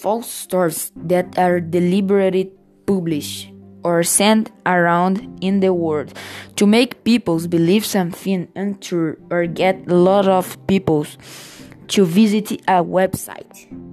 false stories that are deliberately published or sent around in the world to make people believe something untrue or get a lot of people to visit a website.